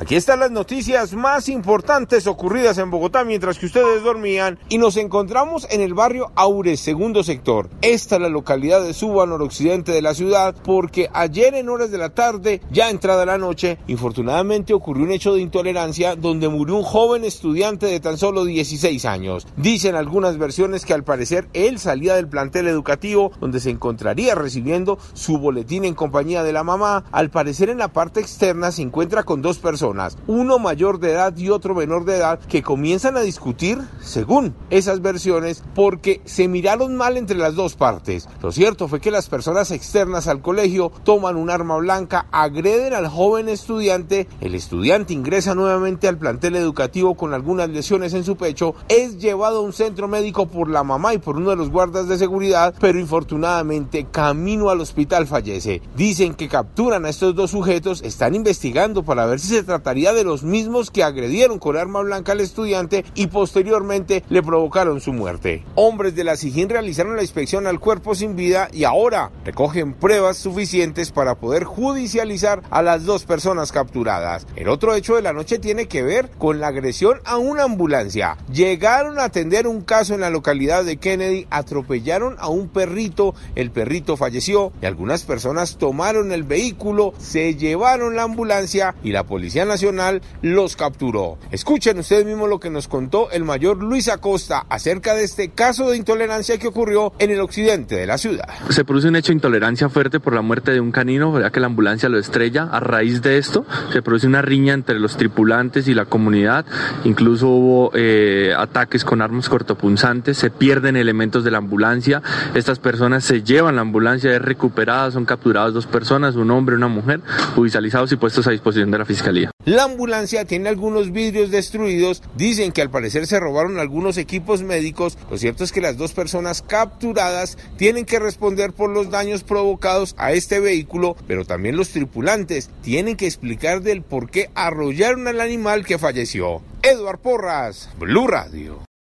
Aquí están las noticias más importantes ocurridas en Bogotá mientras que ustedes dormían y nos encontramos en el barrio Aures, segundo sector. Esta es la localidad de Suba, noroccidente de la ciudad, porque ayer en horas de la tarde, ya entrada la noche, infortunadamente ocurrió un hecho de intolerancia donde murió un joven estudiante de tan solo 16 años. Dicen algunas versiones que al parecer él salía del plantel educativo donde se encontraría recibiendo su boletín en compañía de la mamá. Al parecer en la parte externa se encuentra con dos personas, uno mayor de edad y otro menor de edad, que comienzan a discutir, según esas versiones, porque se miraron mal entre las dos partes. Lo cierto fue que las personas externas al colegio toman un arma blanca, agreden al joven estudiante, el estudiante ingresa nuevamente al plantel educativo con algunas lesiones en su pecho, es llevado a un centro médico por la mamá y por uno de los guardas de seguridad, pero infortunadamente camino al hospital fallece. Dicen que capturan a estos dos sujetos, están investigando para ver si se trataría de los mismos que agredieron con arma blanca al estudiante y posteriormente le provocaron su muerte. Hombres de la SIGIN realizaron la inspección al cuerpo sin vida y ahora recogen pruebas suficientes para poder judicializar a las dos personas capturadas. El otro hecho de la noche tiene que ver con la agresión a una ambulancia. Llegaron a atender un caso en la localidad de Kennedy, atropellaron a un perrito, el perrito falleció y algunas personas tomaron el vehículo, se llevaron la ambulancia y la Policía Nacional los capturó. Escuchen ustedes mismos lo que nos contó el mayor Luis Acosta acerca de este caso de intolerancia que ocurrió en el occidente de la ciudad. Se produce un hecho de intolerancia fuerte por la muerte de un canino, ya que la ambulancia lo estrella. A raíz de esto se produce una riña entre los tripulantes y la comunidad. Incluso hubo eh, ataques con armas cortopunzantes, se pierden elementos de la ambulancia. Estas personas se llevan la ambulancia, es recuperada, son capturadas dos personas, un hombre y una mujer, judicializados y puestos a disposición de la fiscalía. La ambulancia tiene algunos vidrios destruidos, dicen que al parecer se robaron algunos equipos médicos, lo cierto es que las dos personas capturadas tienen que responder por los daños provocados a este vehículo, pero también los tripulantes tienen que explicar del por qué arrollaron al animal que falleció. Eduard Porras, Blue Radio.